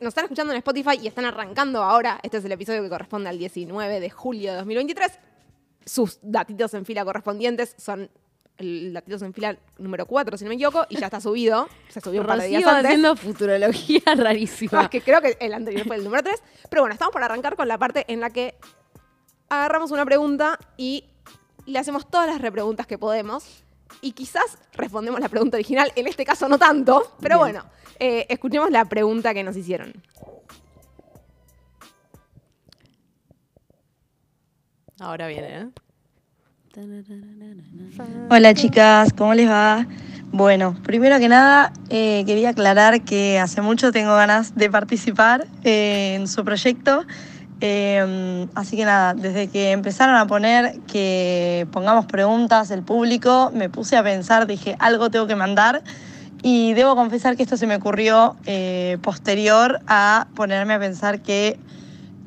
nos están escuchando en Spotify y están arrancando ahora, este es el episodio que corresponde al 19 de julio de 2023, sus datitos en fila correspondientes son el datitos en fila número 4, si no me equivoco, y ya está subido. Se subió un par de días antes. haciendo futurología rarísima. Ah, que creo que el anterior fue el número 3. Pero bueno, estamos por arrancar con la parte en la que agarramos una pregunta y le hacemos todas las repreguntas que podemos. Y quizás respondemos la pregunta original, en este caso no tanto, pero Bien. bueno, eh, escuchemos la pregunta que nos hicieron. Ahora viene, ¿eh? Hola chicas, ¿cómo les va? Bueno, primero que nada eh, quería aclarar que hace mucho tengo ganas de participar eh, en su proyecto. Eh, así que nada, desde que empezaron a poner que pongamos preguntas el público, me puse a pensar, dije, algo tengo que mandar. Y debo confesar que esto se me ocurrió eh, posterior a ponerme a pensar qué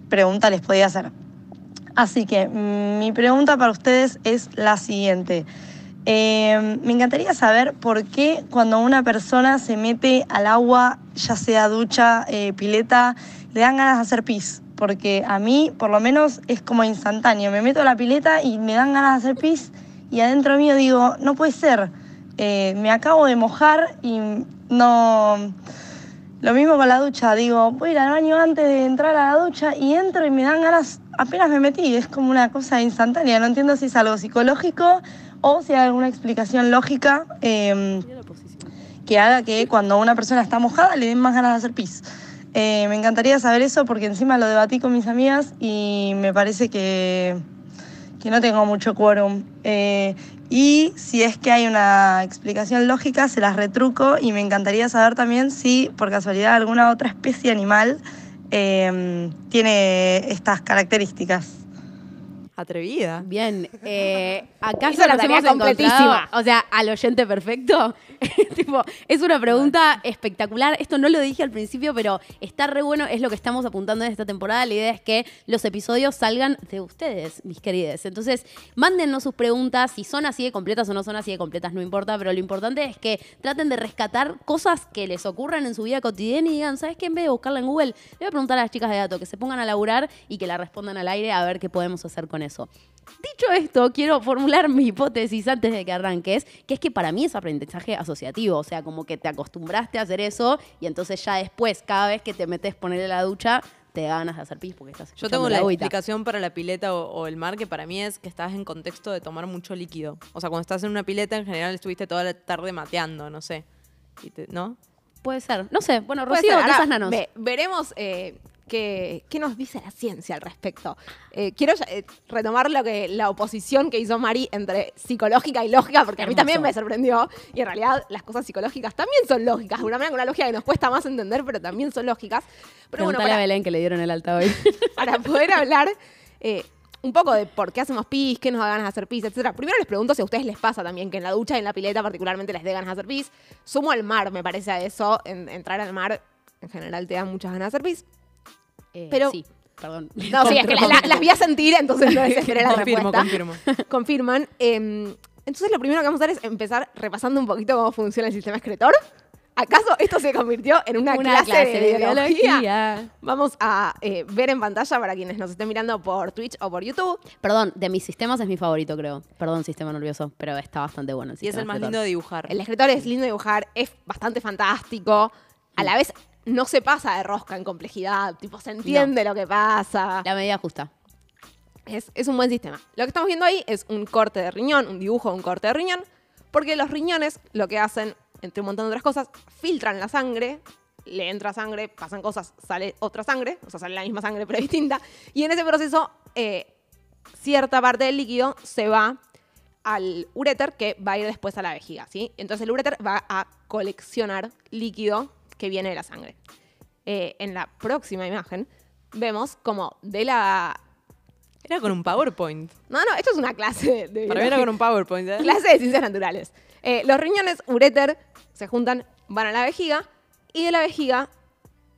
pregunta les podía hacer. Así que mm, mi pregunta para ustedes es la siguiente. Eh, me encantaría saber por qué cuando una persona se mete al agua, ya sea ducha, eh, pileta, le dan ganas de hacer pis. Porque a mí, por lo menos, es como instantáneo. Me meto a la pileta y me dan ganas de hacer pis y adentro mío digo, no puede ser. Eh, me acabo de mojar y no... Lo mismo con la ducha, digo, voy a ir al baño antes de entrar a la ducha y entro y me dan ganas, apenas me metí, es como una cosa instantánea, no entiendo si es algo psicológico o si hay alguna explicación lógica eh, que haga que cuando una persona está mojada le den más ganas de hacer pis. Eh, me encantaría saber eso porque encima lo debatí con mis amigas y me parece que, que no tengo mucho quórum. Eh, y si es que hay una explicación lógica, se las retruco y me encantaría saber también si por casualidad alguna otra especie animal eh, tiene estas características. Atrevida. Bien, eh, ¿acaso nos tarea hemos encontrado, completísima. o sea, al oyente perfecto? tipo, es una pregunta espectacular. Esto no lo dije al principio, pero está re bueno, es lo que estamos apuntando en esta temporada. La idea es que los episodios salgan de ustedes, mis queridos. Entonces, mándennos sus preguntas, si son así de completas o no son así de completas, no importa, pero lo importante es que traten de rescatar cosas que les ocurran en su vida cotidiana y digan, ¿sabes qué? En vez de buscarla en Google, le voy a preguntar a las chicas de dato que se pongan a laburar y que la respondan al aire a ver qué podemos hacer con eso. Dicho esto, quiero formular mi hipótesis antes de que arranques, que es que para mí es aprendizaje asociativo, o sea, como que te acostumbraste a hacer eso y entonces ya después, cada vez que te metes ponerle la ducha, te da ganas de hacer pis porque estás Yo tengo la explicación para la pileta o, o el mar, que para mí es que estás en contexto de tomar mucho líquido. O sea, cuando estás en una pileta, en general estuviste toda la tarde mateando, no sé. Y te- ¿No? Puede ser, no sé, bueno, Puede Rocío, ser. ¿qué Ahora, esas nanos? ve- veremos eh, qué, qué nos dice la ciencia al respecto. Eh, quiero eh, retomar lo que la oposición que hizo Mari entre psicológica y lógica, porque a mí Hermoso. también me sorprendió. Y en realidad las cosas psicológicas también son lógicas, de una manera con una lógica que nos cuesta más entender, pero también son lógicas. Pero bueno, Preguntale a para, Belén que le dieron el alta hoy. para poder hablar eh, un poco de por qué hacemos pis, qué nos da ganas de hacer pis, etc. Primero les pregunto si a ustedes les pasa también que en la ducha y en la pileta particularmente les dé ganas de hacer pis. Sumo al mar, me parece a eso. En- entrar al mar en general te da muchas ganas de hacer pis. Eh, Pero- Sí, perdón. No, sí, es que la- la- las vi a sentir, entonces no desesperé la confirmo, respuesta. confirmo. Confirman. Eh, entonces lo primero que vamos a hacer es empezar repasando un poquito cómo funciona el sistema excretor. ¿Acaso esto se convirtió en una, clase, de, biología? Vamos a eh, ver en pantalla para quienes nos estén mirando por Twitch o por YouTube. Perdón, de mis sistemas es mi favorito, creo. Perdón, sistema nervioso, pero está bastante bueno. Y es el más lindo de dibujar. El excretor es lindo de dibujar, es bastante fantástico. A la vez no se pasa de rosca en complejidad, tipo se entiende lo que pasa. La medida justa. Es, es un buen sistema. Lo que estamos viendo ahí es un corte de riñón, un dibujo de un corte de riñón, porque los riñones lo que hacen, entre un montón de otras cosas, filtran la sangre, le entra sangre, pasan cosas, sale otra sangre, o sea, sale la misma sangre pero distinta, y en ese proceso eh, cierta parte del líquido se va al uréter que va a ir después a la vejiga, ¿sí? Entonces el uréter va a coleccionar líquido que viene de la sangre. Eh, en la próxima imagen vemos como de la Era con un PowerPoint. no, no, esto es una clase de Para mí era con un PowerPoint. ¿eh? clase de ciencias naturales. Eh, los riñones uréter se juntan, van a la vejiga y de la vejiga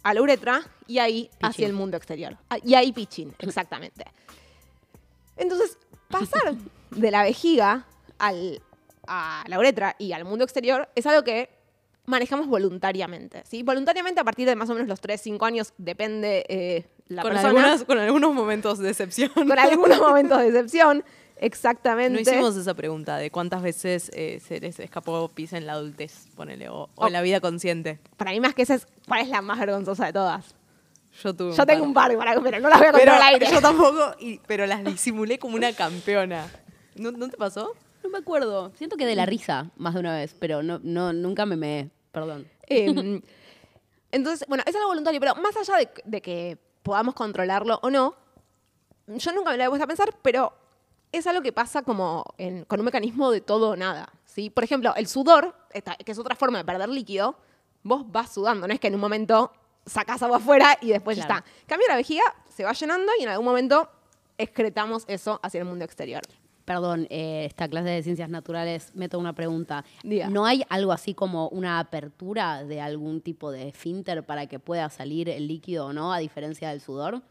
a la uretra y ahí hacia Pitching. el mundo exterior. Ah, Y ahí pitching, exactamente. Entonces, pasar de la vejiga al, a la uretra y al mundo exterior es algo que manejamos voluntariamente. ¿sí? Voluntariamente a partir de más o menos los 3, 5 años, depende eh, la con, persona. algunas- con algunos momentos de excepción. con algunos momentos de decepción. Exactamente. No hicimos esa pregunta de cuántas veces eh, se les escapó pis en la adultez, ponele, o, o en la vida consciente. Para mí más que esa es, ¿cuál es la más vergonzosa de todas? Yo tuve Yo tengo un par, para- pero no las voy a contar al aire. yo tampoco, y- pero las disimulé como una campeona. ¿No, no te pasó? No me acuerdo. Siento que de la risa más de una vez, pero no, no, nunca me me. Perdón. Em, entonces, bueno, es algo voluntario, pero más allá de, de que podamos controlarlo o no, yo nunca me lo he puesto a pensar, pero es algo que pasa como en- con un mecanismo de todo o nada. ¿sí? Por ejemplo, el sudor, esta- que es otra forma de perder líquido, vos vas sudando, no es que en un momento sacás agua afuera y después ya está. Cambio la vejiga, se va llenando y en algún momento excretamos eso hacia el mundo exterior. Perdón, eh, esta clase de ciencias naturales, meto una pregunta. Diga. ¿No hay algo así como una apertura de algún tipo de esfínter para que pueda salir el líquido o no, a diferencia del sudor?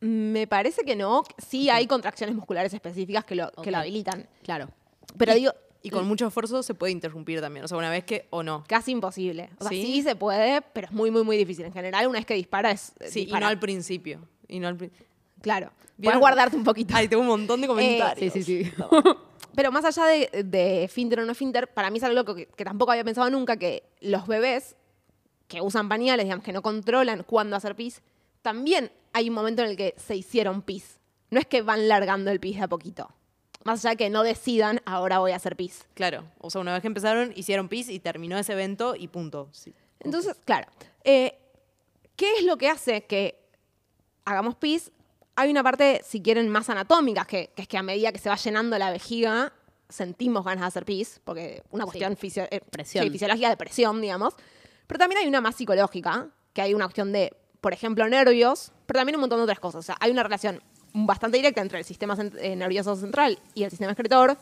Me parece que no, sí hay contracciones musculares específicas que lo, que lo habilitan. Claro. Pero y, digo, Y con mucho esfuerzo se puede interrumpir también. O sea, una vez que o no. casi imposible. O sea, ¿Sí? ¿Sí? se puede, pero es muy, muy, muy difícil. En general, una vez que dispara es. Sí, y no al principio. Y no al pri- Claro. Puedes guardarte un poquito. Ay, tengo un montón de comentarios. Sí, sí, sí. Pero más allá de, de finter o no finter, para mí es algo que, que tampoco había pensado nunca, que los bebés que usan pañales, digamos, que no controlan cuándo hacer pis, también hay un momento en el que se hicieron pis. No es que van largando el pis de a poquito. Más allá de que no decidan, ahora voy a hacer pis. Claro. O sea, una vez que empezaron, hicieron pis y terminó ese evento y punto. Sí. Entonces, claro, eh, ¿qué es lo que hace que hagamos pis? Hay una parte, si quieren, más anatómica, que, que es que a medida que se va llenando la vejiga, sentimos ganas de hacer pis, porque una cuestión fisio- eh, Presión. sí, fisiológica de presión, digamos. Pero también hay una más psicológica, que hay una cuestión de, por ejemplo, nervios, pero también un montón de otras cosas. O sea, hay una relación bastante directa entre el sistema cent- eh, nervioso central y el sistema excretor,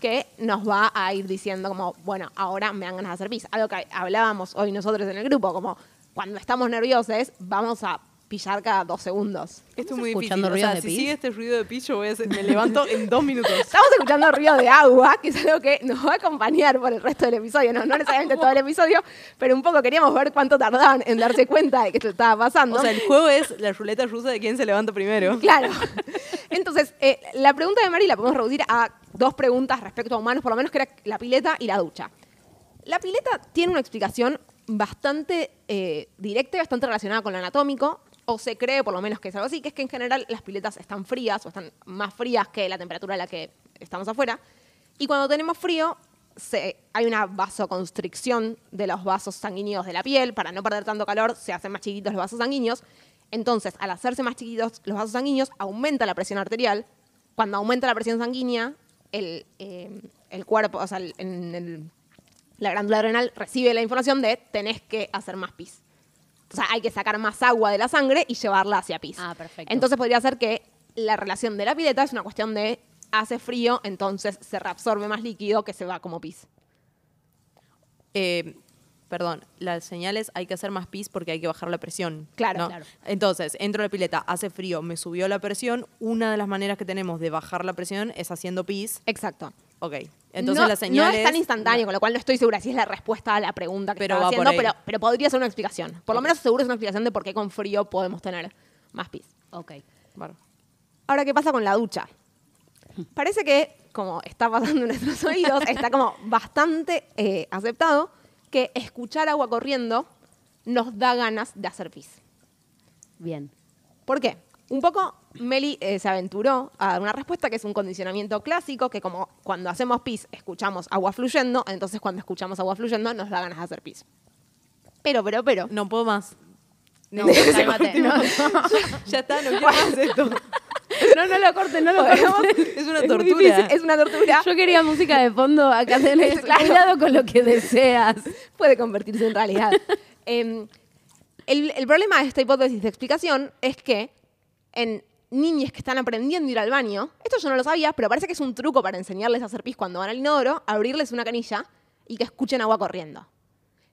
que nos va a ir diciendo como, bueno, ahora me dan ganas de hacer pis. Algo que hablábamos hoy nosotros en el grupo, como cuando estamos nerviosos, vamos a pillar cada dos segundos. Esto es muy difícil. escuchando O sea, de si pis? sigue este ruido de voy a hacer- me levanto en dos minutos. Estamos escuchando ruido de agua, que es algo que nos va a acompañar por el resto del episodio. No, no necesariamente todo el episodio, pero un poco queríamos ver cuánto tardaban en darse cuenta de que esto estaba pasando. O sea, el juego es la ruleta rusa de quién se levanta primero. Claro. Entonces, eh, la pregunta de Mari la podemos reducir a dos preguntas respecto a humanos, por lo menos que era la pileta y la ducha. La pileta tiene una explicación bastante eh, directa y bastante relacionada con lo anatómico, o se cree por lo menos que es algo así, que es que en general las piletas están frías o están más frías que la temperatura a la que estamos afuera. Y cuando tenemos frío, hay una vasoconstricción de los vasos sanguíneos de la piel. Para no perder tanto calor, se hacen más chiquitos los vasos sanguíneos. Entonces, al hacerse más chiquitos los vasos sanguíneos, aumenta la presión arterial. Cuando aumenta la presión sanguínea, el, eh, cuerpo, o sea, en la glándula adrenal recibe la información de tenés que hacer más pis. O sea, hay que sacar más agua de la sangre y llevarla hacia pis. Ah, perfecto. Entonces podría ser que la relación de la pileta es una cuestión de hace frío, entonces se reabsorbe más líquido que se va como pis. Eh, perdón, las señales hay que hacer más pis porque hay que bajar la presión. Claro, ¿no? claro. Entonces, entro a la pileta, hace frío, me subió la presión. Una de las maneras que tenemos de bajar la presión es haciendo pis. Exacto. Ok. Entonces, no, la señal no es tan instantáneo, con lo cual no estoy segura si es la respuesta a la pregunta que Pero estaba haciendo, pero, pero podría ser una explicación. Por lo menos seguro es una explicación de por qué con frío podemos tener más pis. Ok. Bueno, Ahora, ¿qué pasa con la ducha? Parece que, como está pasando en nuestros oídos, está como bastante eh, aceptado que escuchar agua corriendo nos da ganas de hacer pis. Bien. ¿Por qué? Un poco Meli eh, se aventuró a dar una respuesta que es un condicionamiento clásico, que como cuando hacemos pis escuchamos agua fluyendo, entonces cuando escuchamos agua fluyendo nos da ganas de hacer pis. Pero, pero, pero. no puedo más. No, cálmate. No, Ya está, no quiero más esto. no, no lo corten, no lo corten. Es una tortura. difícil, es una tortura. Yo quería música de fondo acá tenés. Claro. Cuidado con lo que deseas. puede convertirse en realidad. Em, el, el problema de esta hipótesis de explicación es que en niñas que están aprendiendo a ir al baño, esto yo no lo sabía, pero parece que es un truco para enseñarles a hacer pis cuando van al inodoro, abrirles una canilla y que escuchen agua corriendo.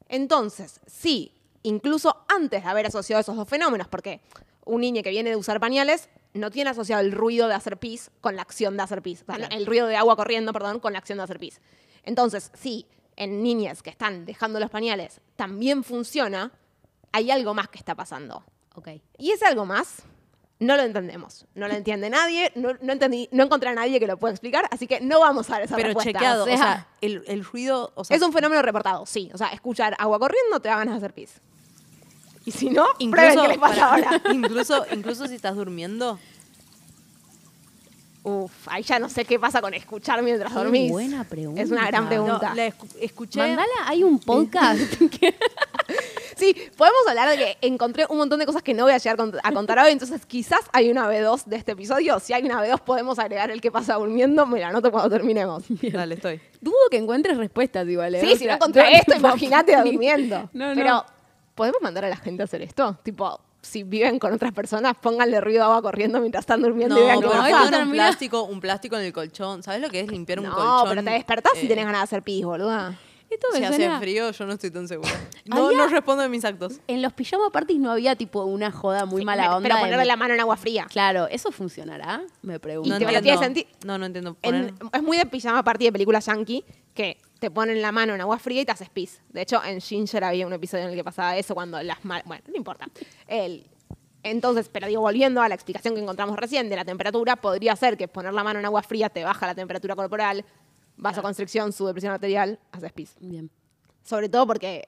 Entonces, sí, incluso antes de haber asociado esos dos fenómenos, porque un niño que viene de usar pañales no tiene asociado el ruido de hacer pis con la acción de hacer pis. O sea, Claro. el ruido de agua corriendo, perdón, con la acción de hacer pis. Entonces, sí, en niñas que están dejando los pañales también funciona, hay algo más que está pasando. Ok. Y ese algo más no lo entendemos. No lo entiende nadie, no, no, entendí, no encontré a nadie que lo pueda explicar, así que no vamos a dar esa Pero respuesta. chequeado, O sea, o sea, el, el ruido, o sea, es un fenómeno reportado, sí. O sea, escuchar agua corriendo te da ganas de hacer pis. Y si no, incluso, qué les pasa para- ahora. incluso, incluso si estás durmiendo, Uf, ahí ya no sé qué pasa con escuchar mientras Qué dormís. buena pregunta. Es una gran no, pregunta. la escu- escuché. Mandala, hay un podcast Sí, podemos hablar de que encontré un montón de cosas que no voy a llegar a contar hoy, entonces quizás hay una B2 de este episodio. Si hay una B2 podemos agregar el que pasa durmiendo, me la anoto cuando terminemos. Dale, estoy. dudo que encuentres respuestas igual. ¿eh? Sí, O si sea, no encontré esto, imagínate durmiendo. No, no. Pero, ¿podemos mandar a la gente a hacer esto? Tipo, si viven con otras personas, pónganle ruido de agua corriendo mientras están durmiendo No, y vean pero no, pasa. un plástico, un plástico en el colchón. ¿Sabes lo que es limpiar un No, colchón? pero te despertás y Eh, tenés ganas de hacer pis, boluda. Esto me Si hace suena- frío, yo no estoy tan segura. No, Había- no respondo de mis actos. En los pijama parties no había tipo una joda muy Sí, mala pero- onda. Pero de- ponerle la mano en agua fría. Claro, ¿eso funcionará? Me pregunto. Y No te- senti- No, no entiendo. En- es muy de pijama party de película yankee que te ponen la mano en agua fría y te haces pis. De hecho, en Ginger había un episodio en el que pasaba eso cuando las Bueno, no importa. El- entonces, pero digo, volviendo a la explicación que encontramos recién de la temperatura, podría ser que poner la mano en agua fría te baja la temperatura corporal, vasoconstricción, sudepresión arterial, haces pis. Bien. Sobre todo porque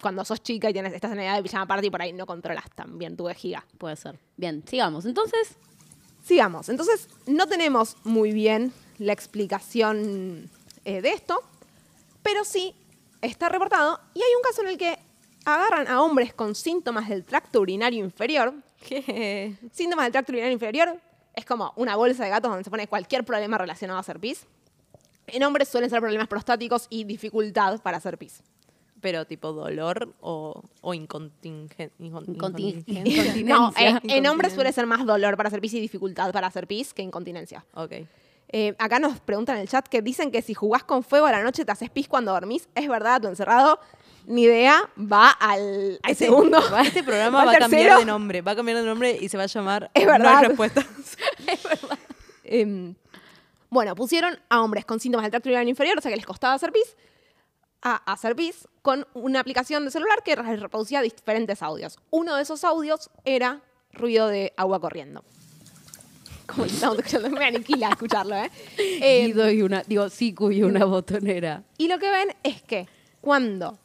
cuando sos chica y tienes, estás en la edad de pijama party, por ahí no controlas tan bien tu vejiga. Puede ser. Bien, sigamos. Entonces, Sigamos. Entonces, no tenemos muy bien la explicación eh, de esto, pero sí está reportado y hay un caso en el que agarran a hombres con síntomas del tracto urinario inferior. ¿Qué? Síntomas del tracto urinario inferior es como una bolsa de gatos donde se pone cualquier problema relacionado a hacer pis. En hombres suelen ser problemas prostáticos y dificultad para hacer pis. Pero tipo dolor o, o incontingen- incon- Incontin- No, eh, en hombres suele ser más dolor para hacer pis y dificultad para hacer pis que incontinencia. Ok. Eh, acá nos preguntan en el chat que dicen que si jugás con fuego a la noche te haces pis cuando dormís. ¿Es verdad tu encerrado? Ni idea, va al, al Este- segundo. Este programa va a cambiar tercero. de nombre. Va a cambiar de nombre y se va a llamar Es No verdad. hay respuestas. Em, bueno, pusieron a hombres con síntomas del tracto urinario inferior, o sea que les costaba hacer pis, a hacer pis con una aplicación de celular que reproducía diferentes audios. Uno de esos audios era ruido de agua corriendo. Como estamos escuchando, me aniquila escucharlo, ¿eh? Em, Guido y una, digo, Siku y una botonera. Y lo que ven es que cuando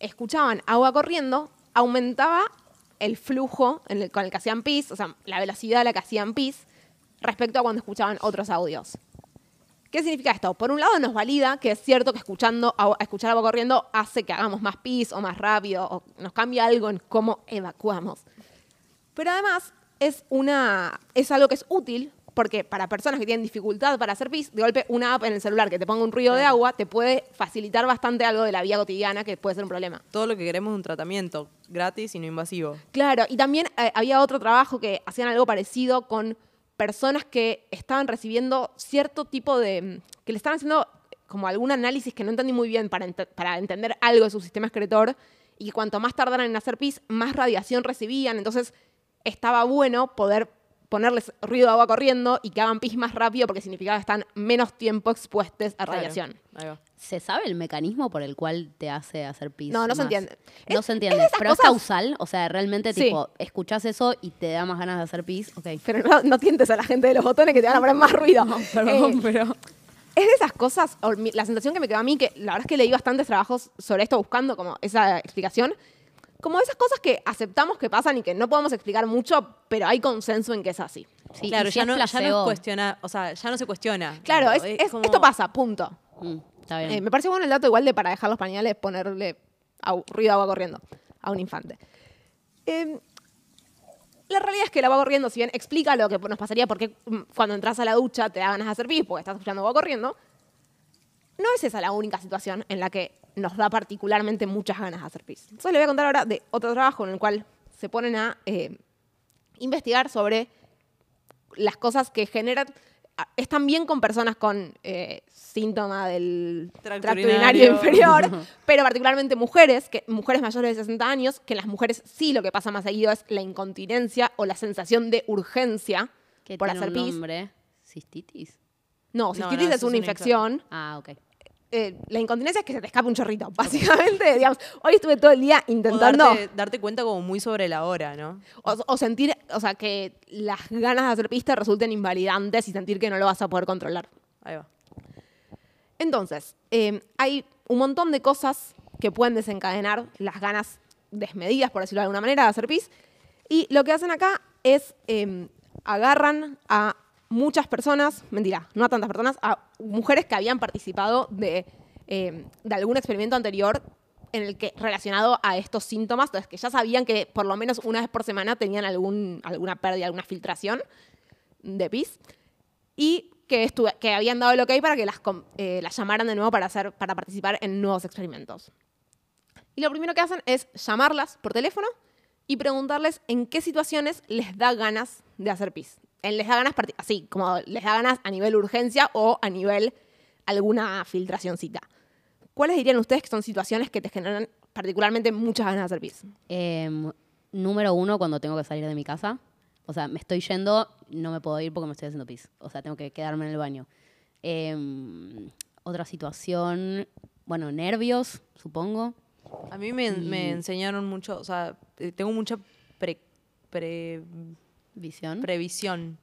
escuchaban agua corriendo, aumentaba el flujo en el- con el que hacían pis, o sea, la velocidad a la que hacían pis, respecto a cuando escuchaban otros audios. ¿Qué significa esto? Por un lado nos valida que es cierto que escuchando escuchar agua corriendo hace que hagamos más pis o más rápido, o nos cambia algo en cómo evacuamos. Pero además es, una, es algo que es útil porque para personas que tienen dificultad para hacer pis, de golpe una app en el celular que te ponga un ruido de agua te puede facilitar bastante algo de la vida cotidiana que puede ser un problema. Todo lo que queremos es un tratamiento gratis y no invasivo. Claro, y también eh, había otro trabajo que hacían algo parecido con personas que estaban recibiendo cierto tipo de... mm, que le estaban haciendo como algún análisis que no entendí muy bien para, para entender algo de su sistema excretor y que cuanto más tardaran en hacer pis, más radiación recibían. Entonces estaba bueno poder ponerles ruido de agua corriendo y que hagan pis más rápido porque significaba que están menos tiempo expuestos a radiación. ¿Se sabe el mecanismo por el cual te hace hacer pis? No, no se entiende. No Es- se es de entiende. esas pero es cosas- causal. O sea, realmente, Sí. tipo, escuchás eso y te da más ganas de hacer pis. Ok. Pero no, no tientes a la gente de los botones que te van a poner más ruido. Perdón, Eh, pero. Es de esas cosas, o mi- la sensación que me quedó a mí, que la verdad es que leí bastantes trabajos sobre esto buscando como esa explicación, como esas cosas que aceptamos que pasan y que no podemos explicar mucho, pero hay consenso en que es así. Sí, claro, ya no, ya no cuestiona, o sea, ya no se cuestiona. Claro, es, Es es- como- esto pasa, punto. Mm, está bien. Eh, me parece bueno el dato igual de para dejar los pañales ponerle ruido agua corriendo a un infante. Eh, la realidad es que el agua corriendo, si bien explica lo que nos pasaría porque mm, cuando entras a la ducha te da ganas de hacer pis porque estás escuchando agua corriendo, no es esa la única situación en la que nos da particularmente muchas ganas de hacer pis. Entonces le voy a contar ahora de otro trabajo en el cual se ponen a eh, investigar sobre las cosas que generan. Están bien con personas con eh, síntoma del Tracto urinario inferior, pero particularmente mujeres, que, mujeres mayores de 60 años, que en las mujeres sí lo que pasa más seguido es la incontinencia o la sensación de urgencia que por tiene hacer un pis. nombre. ¿Cistitis? No, cistitis no, es una infección. Ah, ok. Eh, la incontinencia es que se te escape un chorrito, básicamente. digamos, hoy estuve todo el día O intentando... darte, darte cuenta como muy sobre la hora, ¿no? O, o sentir, o sea, que las ganas de hacer pista resulten invalidantes y sentir que no lo vas a poder controlar. Ahí va. Entonces, eh, hay un montón de cosas que pueden desencadenar las ganas desmedidas, por decirlo de alguna manera, de hacer pis. Y lo que hacen acá es eh, agarran a muchas personas, mentira, no a tantas personas, a mujeres que habían participado de, eh, de algún experimento anterior en el que relacionado a estos síntomas, entonces que ya sabían que por lo menos una vez por semana tenían alguna pérdida, alguna filtración de pis y que, estu- que habían dado el ok para que las, eh, llamaran de nuevo para participar en nuevos experimentos. Y lo primero que hacen es llamarlas por teléfono y preguntarles en qué situaciones les da ganas de hacer pis. En les da ganas, así, como les da ganas a nivel urgencia o a nivel alguna filtracióncita. ¿Cuáles dirían ustedes que son situaciones que te generan particularmente muchas ganas de hacer pis? Em, número uno, cuando tengo que salir de mi casa. O sea, me estoy yendo, no me puedo ir porque me estoy haciendo pis. O sea, tengo que quedarme en el baño. Em, otra situación, bueno, nervios, supongo. A mí me, enseñaron mucho, o sea, eh, tengo mucha pre- pre- Visión. previsión.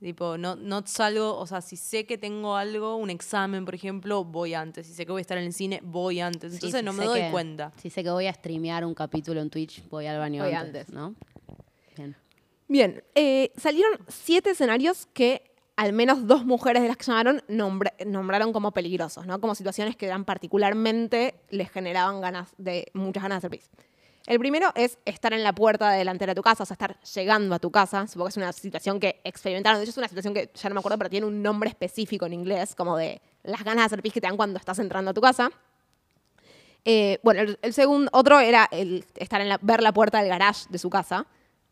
Tipo, no, no salgo, o sea, si sé que tengo algo, un examen, por ejemplo, voy antes. Si sé que voy a estar en el cine, voy antes. Sí, Entonces si no me doy que- cuenta. Si sé que voy a streamear un capítulo en Twitch, voy al baño Voy antes, antes. ¿no? Bien. Bien, eh, salieron siete escenarios que al menos dos mujeres de las que llamaron nombra- nombraron como peligrosos, ¿no? Como situaciones que eran particularmente les generaban ganas de muchas ganas de hacer pis. El primero es estar en la puerta delantera de tu casa, o sea, estar llegando a tu casa. Supongo que es una situación que experimentaron. De hecho, es una situación que ya no me acuerdo, pero tiene un nombre específico en inglés, como de las ganas de hacer pis que te dan cuando estás entrando a tu casa. Eh, bueno, el, el segundo, otro era el estar en la, ver la puerta del garage de su casa.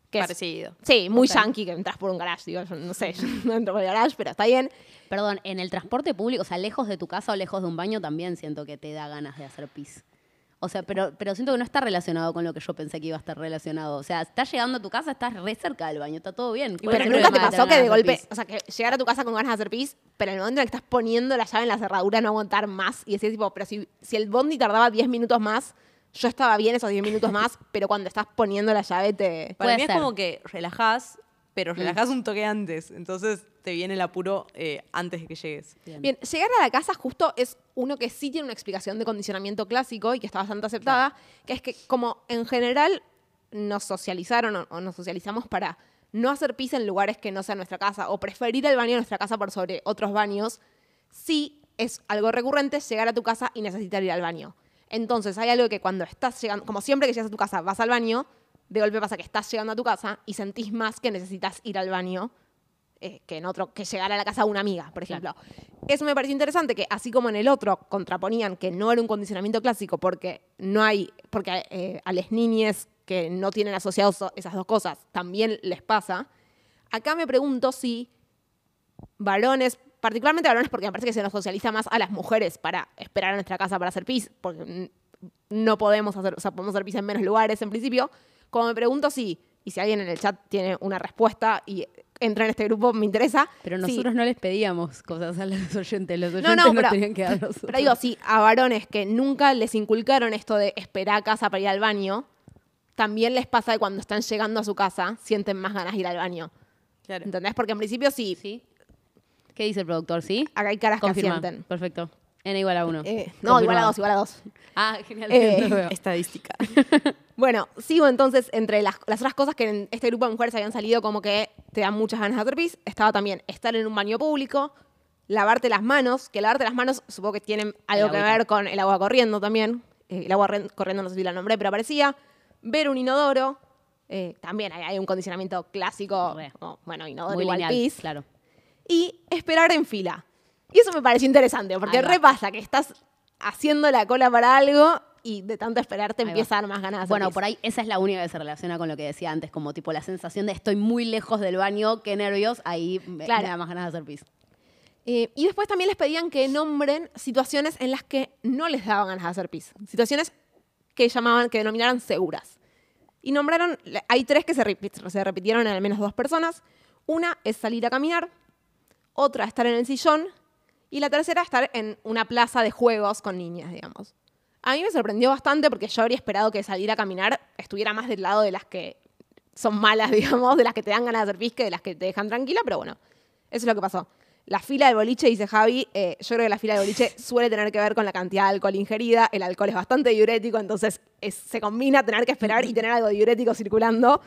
Que es- Parecido. Sí, muy Ok. yankee que entras por un garage, digo, yo no sé, yo no entro por el garage, pero está bien. Perdón, en el transporte público, o sea, lejos de tu casa o lejos de un baño, también siento que te da ganas de hacer pis. O sea, pero, pero siento que no está relacionado con lo que yo pensé que iba a estar relacionado. O sea, estás llegando a tu casa, estás re cerca del baño, está todo bien. ¿Cuál Pero nunca te pasó que de golpe, pis? o sea, que llegar a tu casa con ganas de hacer pis, pero en el momento en el que estás poniendo la llave en la cerradura no aguantar más y decís tipo, pero si, si el bondi tardaba 10 minutos más, yo estaba bien esos 10 minutos más, pero cuando estás poniendo la llave te... Para Puede mí ser. es como que relajás. Pero relajás un toque antes. Entonces te viene el apuro eh, antes de que llegues. Bien, llegar a la casa justo es uno que sí tiene una explicación de condicionamiento clásico y que está bastante aceptada, que es que como en general nos socializaron o, o nos socializamos para no hacer pis en lugares que no sean nuestra casa o preferir el baño de nuestra casa por sobre otros baños, sí es algo recurrente llegar a tu casa y necesitar ir al baño. Entonces hay algo que cuando estás llegando, como siempre que llegas a tu casa vas al baño, de golpe pasa que estás llegando a tu casa y sentís más que necesitas ir al baño eh, que en otro, que llegar a la casa de una amiga, por ejemplo. Eso me pareció interesante que así como en el otro contraponían que no era un condicionamiento clásico porque no hay, porque eh, a las niñas que no tienen asociados so- esas dos cosas también les pasa. Acá me pregunto si varones, particularmente varones porque me parece que se nos socializa más a las mujeres para esperar a nuestra casa para hacer pis, porque no podemos hacer, o sea, podemos hacer pis en menos lugares en principio. Como me pregunto si, y si alguien en el chat tiene una respuesta y entra en este grupo, me interesa. Pero nosotros no les pedíamos cosas a los oyentes, los no, oyentes no, nos pero, tenían que pero digo, si a varones que nunca les inculcaron esto de esperar a casa para ir al baño, también les pasa que cuando están llegando a su casa sienten más ganas de ir al baño. Claro. ¿Entendés? Porque en principio sí, ¿Sí? ¿Qué dice el productor? ¿Sí? acá hay caras Confirma. que asienten. Perfecto. N igual a 1. Eh, no, igual a dos, igual a dos. Ah, genial. Eh. Estadística. Bueno, sigo entonces entre las, las otras cosas que en este grupo de mujeres habían salido como que te dan muchas ganas de hacer pis, estaba también estar en un baño público, lavarte las manos, que lavarte las manos supongo que tienen algo que ver con el agua corriendo también, eh, el agua corriendo no sé si la nombré, pero aparecía, ver un inodoro, eh, también hay, hay un condicionamiento clásico, como, bueno, inodoro Muy igual lineal, pis, claro. y esperar en fila. Y eso me pareció interesante, porque repasa que estás haciendo la cola para algo y de tanto esperar te empieza a dar más ganas de Bueno, por ahí esa es la única que se relaciona con lo que decía antes, como tipo la sensación de estoy muy lejos del baño, qué nervios, ahí me, Claro. me da más ganas de hacer pis. Eh, y después también les pedían que nombren situaciones en las que no les daban ganas de hacer pis. Situaciones que llamaban, que denominaran seguras. Y nombraron, hay tres que se, se repitieron en al menos dos personas. Una es salir a caminar, otra estar en el sillón Y la tercera, estar en una plaza de juegos con niñas, digamos. A mí me sorprendió bastante porque yo habría esperado que salir a caminar estuviera más del lado de las que son malas, digamos, de las que te dan ganas de hacer pis que de las que te dejan tranquila, pero bueno, eso es lo que pasó. La fila de boliche, dice Javi, eh, yo creo que la fila de boliche suele tener que ver con la cantidad de alcohol ingerida. El alcohol es bastante diurético, entonces es- se combina tener que esperar y tener algo diurético circulando.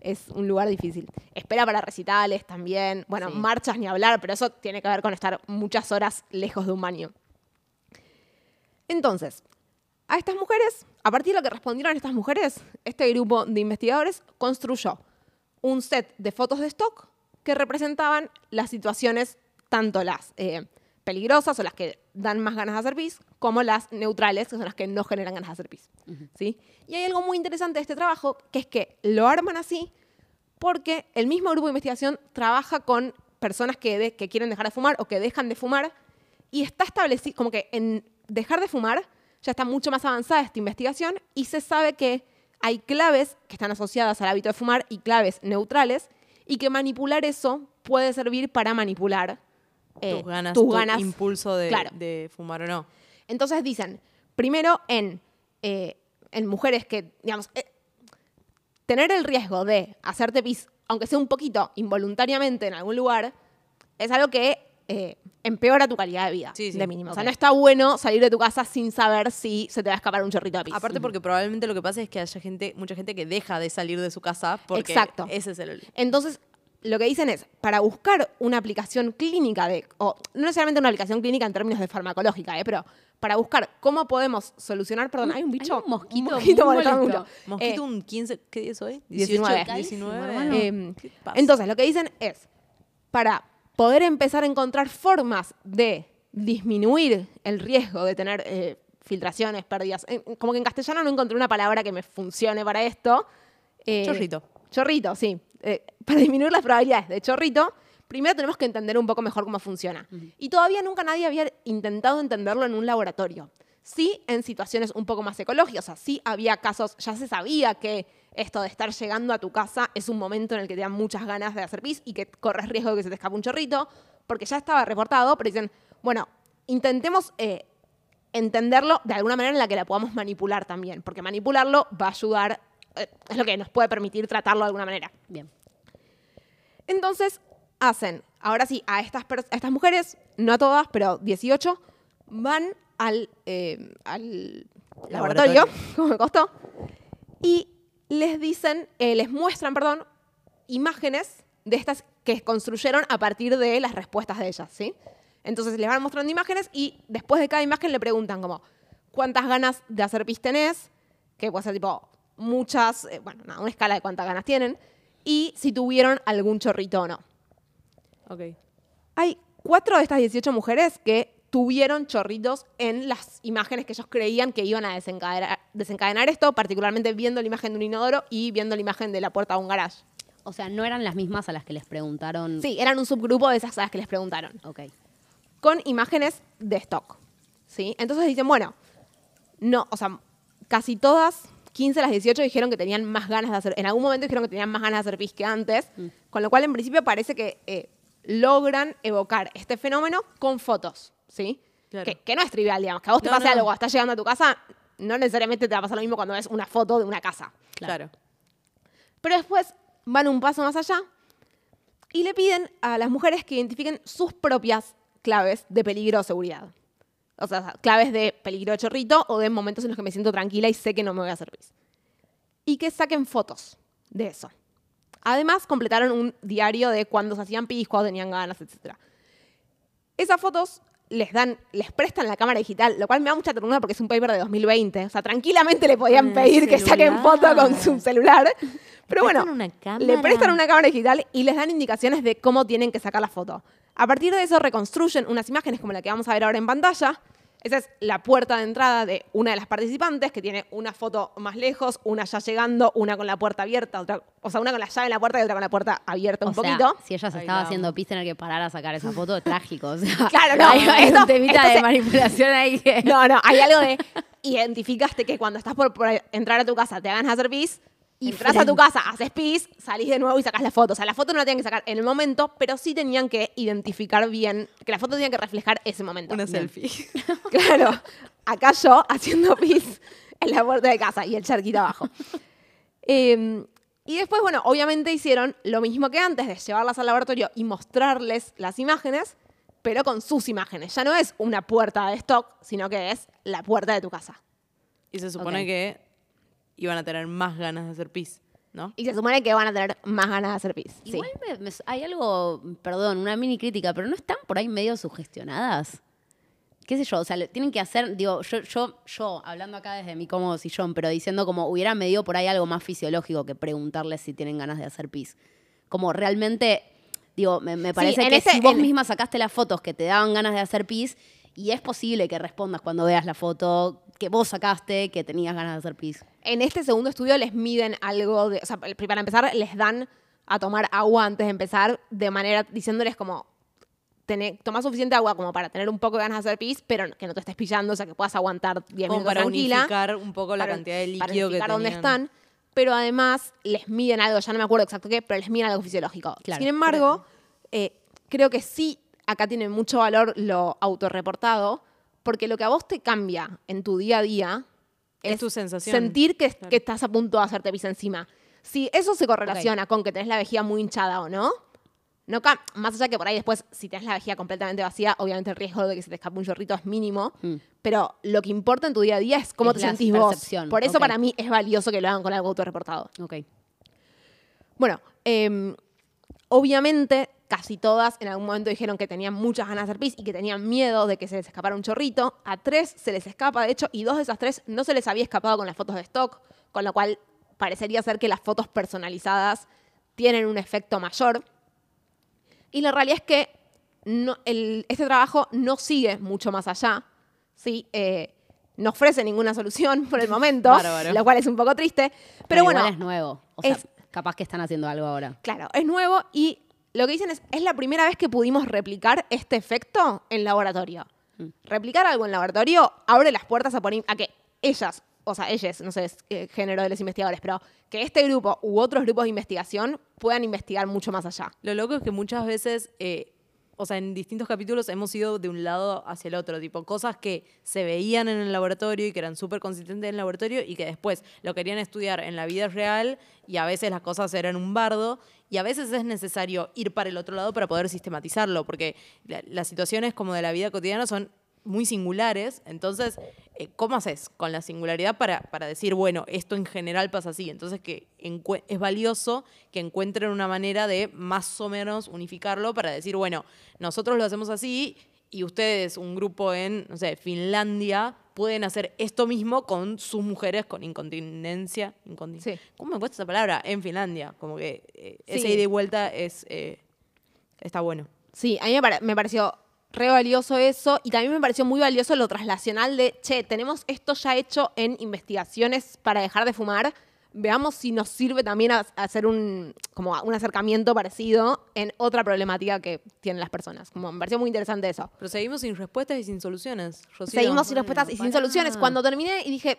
Es un lugar difícil. Espera para recitales también. Bueno, Sí. marchas ni hablar, pero eso tiene que ver con estar muchas horas lejos de un baño. Entonces, a estas mujeres, a partir de lo que respondieron estas mujeres, este grupo de investigadores construyó un set de fotos de stock que representaban las situaciones, tanto las eh, peligrosas o las que dan más ganas de hacer pis, como las neutrales, que son las que no generan ganas de hacer pis. ¿sí? Y hay algo muy interesante de este trabajo, que es que lo arman así porque el mismo grupo de investigación trabaja con personas que, de- que quieren dejar de fumar o que dejan de fumar y está establecido, como que en dejar de fumar ya está mucho más avanzada esta investigación y se sabe que hay claves que están asociadas al hábito de fumar y claves neutrales y que manipular eso puede servir para manipular eh, tus ganas, tus tu ganas. impulso de, Claro. de fumar o no. Entonces dicen, primero en, eh, en mujeres que, digamos, eh, tener el riesgo de hacerte pis, aunque sea un poquito involuntariamente en algún lugar, es algo que eh, empeora tu calidad de vida, Sí, sí, de mínimo. O sea, no está bueno salir de tu casa sin saber si se te va a escapar un chorrito de pis. Aparte porque probablemente lo que pasa es que haya gente, mucha gente que deja de salir de su casa porque Exacto. ese es el... Entonces, lo que dicen es, para buscar una aplicación clínica de, o no necesariamente una aplicación clínica en términos de farmacológica, ¿eh? pero para buscar cómo podemos solucionar, perdón, hay un bicho, un mosquito mosquito muy molesto. Mosquito Eh, un 15, ¿qué día es hoy? 19. 19. hermano. Eh, ¿Qué pasa? entonces, lo que dicen es, para poder empezar a encontrar formas de disminuir el riesgo de tener eh, filtraciones, pérdidas, como que en castellano no encontré una palabra que me funcione para esto. eh, Chorrito. Chorrito, sí. Eh, para disminuir las probabilidades de chorrito, primero tenemos que entender un poco mejor cómo funciona. Y todavía nunca nadie había intentado entenderlo en un laboratorio. Sí, en situaciones un poco más ecológicas. O sea, sí había casos, ya se sabía que esto de estar llegando a tu casa es un momento en el que te dan muchas ganas de hacer pis y que corres riesgo de que se te escape un chorrito, porque ya estaba reportado, pero dicen, bueno, intentemos eh, entenderlo de alguna manera en la que la podamos manipular también, porque manipularlo va a ayudar, eh, es lo que nos puede permitir tratarlo de alguna manera. Bien. Entonces hacen, ahora sí, a estas, a estas mujeres, no a todas, pero 18, van al, eh, al laboratorio, Laboratorio. como me costó, y les dicen, eh, les muestran, perdón, imágenes de estas que construyeron a partir de las respuestas de ellas, ¿sí? Entonces les van mostrando imágenes y después de cada imagen le preguntan como, ¿cuántas ganas de hacer pis tenés? Que puede ser tipo muchas, eh, bueno, nada, una escala de cuántas ganas tienen, y si tuvieron algún chorrito o no. Ok. Hay cuatro de estas 18 mujeres que tuvieron chorritos en las imágenes que ellos creían que iban a desencadenar, desencadenar esto, particularmente viendo la imagen de un inodoro y viendo la imagen de la puerta de un garage. O sea, no eran las mismas a las que les preguntaron. Sí, eran un subgrupo de esas a las que les preguntaron, Ok. con imágenes de stock. ¿sí? Entonces dicen, bueno, no, o sea, casi todas, 15 de las 18 dijeron que tenían más ganas de hacer, en algún momento dijeron que tenían más ganas de hacer pis que antes, con lo cual en principio parece que eh, logran evocar este fenómeno con fotos, ¿sí? Claro. Que, que no es trivial, digamos, que a vos te No, pase no. algo estás llegando a tu casa, no necesariamente te va a pasar lo mismo cuando ves una foto de una casa. Claro. Pero después van un paso más allá y le piden a las mujeres que identifiquen sus propias claves de peligro o seguridad. O sea, claves de peligro de chorrito o de momentos en los que me siento tranquila y sé que no me voy a hacer pis. Y que saquen fotos de eso. Además, completaron un diario de cuándo se hacían pis, cuándo tenían ganas, etc. Esas fotos les dan, les prestan la cámara digital, lo cual me da mucha ternura porque es un paper de 2020. O sea, tranquilamente le podían pedir que saquen foto con su celular. Pero bueno, le prestan una cámara digital y les dan indicaciones de cómo tienen que sacar la foto. A partir de eso reconstruyen unas imágenes como la que vamos a ver ahora en pantalla. Esa es la puerta de entrada de una de las participantes, que tiene una foto más lejos, una ya llegando, una con la puerta abierta, otra, o sea, una con la llave en la puerta y otra con la puerta abierta O un sea, poquito. si ella se estaba la haciendo pis, tener que parar a sacar esa foto, trágico. O sea, Claro, no, hay, hay esto- un temita esto de se- manipulación ahí que... No, no, hay algo de identificaste que cuando estás por, por entrar a tu casa te hagan hacer pis Y Entrás a tu casa, haces pis, salís de nuevo y sacás la foto. O sea, la foto no la tienen que sacar en el momento, pero sí tenían que identificar bien, que la foto tenía que reflejar ese momento. Una Bien. selfie. Claro, acá yo haciendo pis en la puerta de casa y el charquito abajo. Eh, y después, bueno, obviamente hicieron lo mismo que antes de llevarlas al laboratorio y mostrarles las imágenes, pero con sus imágenes. Ya no es una puerta de stock, sino que es la puerta de tu casa. Y se supone Ok. que iban a tener más ganas de hacer pis, ¿no? Y se supone que van a tener más ganas de hacer pis. Sí. Igual me- me- hay algo, perdón, una mini crítica, pero no están por ahí medio sugestionadas. qué sé yo, o sea, le- tienen que hacer, digo, yo, yo, yo, hablando acá desde mi cómodo sillón, pero diciendo como hubiera medido por ahí algo más fisiológico que preguntarles si tienen ganas de hacer pis. Como realmente, digo, me, me parece que ese- si vos en- misma sacaste las fotos que te daban ganas de hacer pis, y es posible que respondas cuando veas la foto que vos sacaste que tenías ganas de hacer pis. En este segundo estudio les miden algo de. O sea, para empezar, les dan a tomar agua antes de empezar, de manera diciéndoles como. Tener, tomar suficiente agua como para tener un poco de ganas de hacer pis, pero que no te estés pillando, o sea, que puedas aguantar 10 Como minutos para tranquila. unificar un poco la para- cantidad de para líquido que unificar dónde están. Pero además les miden algo, ya no me acuerdo exacto qué, pero les miden algo fisiológico. Claro. Sin embargo, eh, creo que sí, acá tiene mucho valor lo autorreportado, porque lo que a vos te cambia en tu día a día Es tu sensación. sentir que, Claro. que estás a punto de hacerte pis encima. Si eso se correlaciona con que tenés la vejiga muy hinchada o no, no más allá que por ahí después, si tenés la vejiga completamente vacía, obviamente el riesgo de que se te escape un chorrito es mínimo. Mm. Pero lo que importa en tu día a día es cómo Es te sentís vos. percepción, Por eso para mí es valioso que lo hagan con algo autorreportado. Ok. Bueno, em, obviamente casi todas en algún momento dijeron que tenían muchas ganas de hacer pis y que tenían miedo de que se les escapara un chorrito. A tres se les escapa, de hecho, y dos de esas tres no se les había escapado con las fotos de stock, con lo cual parecería ser que las fotos personalizadas tienen un efecto mayor. Y la realidad es que no- el- este trabajo no sigue mucho más allá. ¿sí? Eh, no ofrece ninguna solución por el momento, Bárbaro. lo cual es un poco triste. Pero, bueno, igual es nuevo. O sea, es- capaz que están haciendo algo ahora. Claro, es nuevo y lo que dicen es, es la primera vez que pudimos replicar este efecto en laboratorio. Mm. Replicar algo en laboratorio abre las puertas a, poner, a que ellas, o sea, ellas, no sé, eh, género de los investigadores, pero que este grupo u otros grupos de investigación puedan investigar mucho más allá. Lo loco es que muchas veces, eh, o sea, en distintos capítulos hemos ido de un lado hacia el otro, tipo cosas que se veían en el laboratorio y que eran súper consistentes en el laboratorio y que después lo querían estudiar en la vida real y a veces las cosas eran un bardo y a veces es necesario ir para el otro lado para poder sistematizarlo, porque la- las situaciones como de la vida cotidiana son muy singulares, entonces, eh, ¿cómo haces con la singularidad para, para decir, bueno, esto en general pasa así? Entonces, que es valioso que encuentren una manera de más o menos unificarlo para decir, bueno, nosotros lo hacemos así y ustedes, un grupo en, no sé, Finlandia, pueden hacer esto mismo con sus mujeres con incontinencia. incontin- Sí. ¿Cómo me cuesta esa palabra? En Finlandia. Como que eh, esa ida y vuelta es, eh, está bueno. Sí, a mí me, pare- me pareció re valioso eso y también me pareció muy valioso lo traslacional de, che, tenemos esto ya hecho en investigaciones para dejar de fumar, veamos si nos sirve también a, a hacer un, como un acercamiento parecido en otra problemática que tienen las personas. Como me pareció muy interesante eso. Pero seguimos sin respuestas y sin soluciones. Rocío. Seguimos sin respuestas y sin pará. soluciones. Cuando terminé y dije,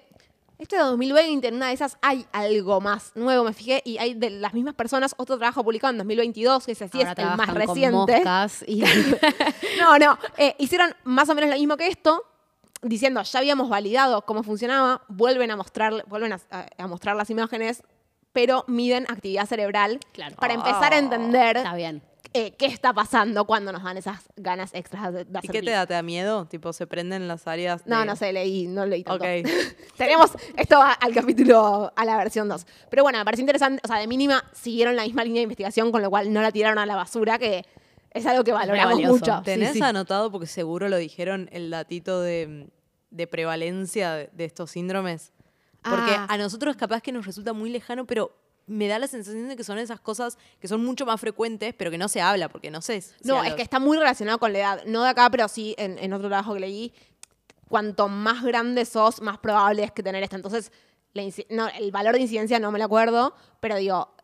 este 2020, en una de esas hay algo más nuevo, me fijé, y hay de las mismas personas otro trabajo publicado en 2022, que ese sí Ahora es el más con reciente. y- No, no. eh, hicieron más o menos lo mismo que esto, diciendo ya habíamos validado cómo funcionaba, vuelven a mostrar, vuelven a, mostrar las imágenes, pero miden actividad cerebral Claro. para empezar a entender Está bien. Eh, qué está pasando cuando nos dan esas ganas extras de, de ¿Y qué te da? ¿Te da miedo? Tipo, se prenden las áreas. No, de- no sé, leí, no leí tanto. Tenemos esto va al capítulo, a la versión 2. Pero bueno, me pareció interesante, o sea, de mínima siguieron la misma línea de investigación, con lo cual no la tiraron a la basura, que es algo que valoramos mucho. ¿Tenés Sí, sí. anotado, porque seguro lo dijeron, el datito de, de prevalencia de, de estos síndromes? Porque Ah. a nosotros capaz que nos resulta muy lejano, pero me da la sensación de que son esas cosas que son mucho más frecuentes, pero que no se habla, porque no sé. No, es los- que está muy relacionado con la edad. No de acá, pero sí en, en otro trabajo que leí. Cuanto más grande sos, más probable es que tener esto. Entonces, la inci- no, el valor de incidencia no me lo acuerdo, pero digo,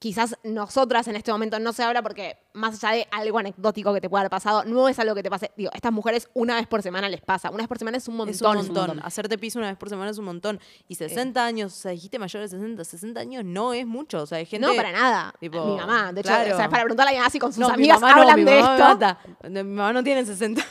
quizás nosotras en este momento no se habla porque más allá de algo anecdótico que te pueda haber pasado, no es algo que te pase. Digo, estas mujeres una vez por semana les pasa. Una vez por semana es un montón. Es un es un montón. montón. Hacerte piso una vez por semana es un montón. Y 60 años, o sea, dijiste mayor de 60, 60 años no es mucho. O sea, hay gente. No, para nada. tipo, mi mamá, de hecho, claro. o sea, para preguntarle a mi mamá si con sus No, mi amigas mamá no, hablan mi de mamá me esto. mata. Mi mamá no tiene 60.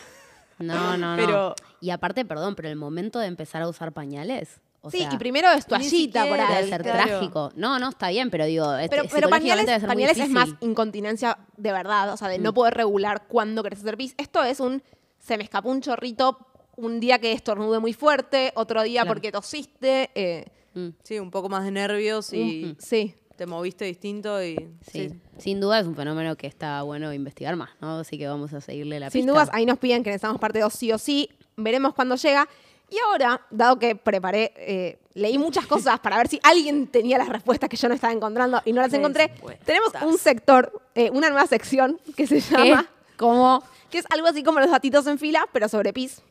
No, no, no. Pero- Y aparte, perdón, pero el momento de empezar a usar pañales. O sí, sea, y primero es toallita por ahí. debe ser claro. trágico. No, no, está bien, pero digo, este, Pero, pero pañales, debe ser muy pañales es más incontinencia de verdad, o sea, de Mm. no poder regular cuándo querés hacer pis. Esto es un, se me escapó un chorrito un día que estornude muy fuerte, otro día Claro. porque tosiste. eh, Mm, Sí, un poco más de nervios y sí. te moviste distinto y. sí. sí. Sin duda es un fenómeno que está bueno investigar más, ¿no? Así que vamos a seguirle la Sin pista. dudas, ahí nos piden que necesitamos parte 2 sí o sí. Veremos cuándo llega. Y ahora, dado que preparé, eh, leí muchas cosas para ver si alguien tenía las respuestas que yo no estaba encontrando y no las encontré, tenemos un sector, eh, una nueva sección que se ¿Qué? llama, ¿Cómo? que es algo así como los datitos en fila, pero sobre pis.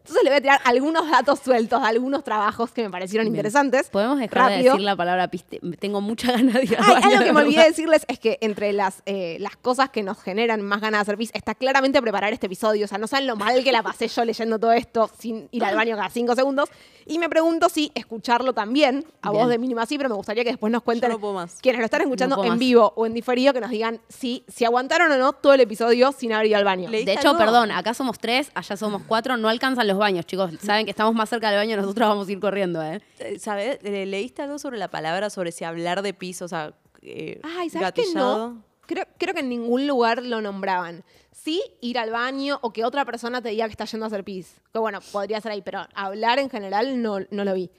Entonces le voy a tirar algunos datos sueltos, de algunos trabajos que me parecieron Bien. interesantes. ¿Podemos dejar de decir la palabra piste? Tengo mucha ganas de ir al Ay, algo que me olvidé decirles es que entre las, eh, las cosas que nos generan más ganas de hacer pis está claramente preparar este episodio. O sea, no saben lo mal que la pasé yo leyendo todo esto sin ir al baño cada cinco segundos. Y me pregunto si escucharlo también, a Bien. voz de mínima sí, pero me gustaría que después nos cuenten no quienes lo están escuchando en más. vivo o en diferido, que nos digan si, si aguantaron o no todo el episodio sin haber ido al baño. De hecho, algo? perdón, acá somos tres, allá somos cuatro, no alcanzan los baños, chicos. Saben que estamos más cerca del baño, nosotros vamos a ir corriendo, ¿eh? ¿Sabes? ¿Leíste algo sobre la palabra, sobre si hablar de piso, o sea, eh, Ay, ¿sabes gatillado? no? Creo, creo que en ningún lugar lo nombraban. Sí, ir al baño o que otra persona te diga que está yendo a hacer pis. Que bueno, podría ser ahí, pero hablar en general no, no lo vi.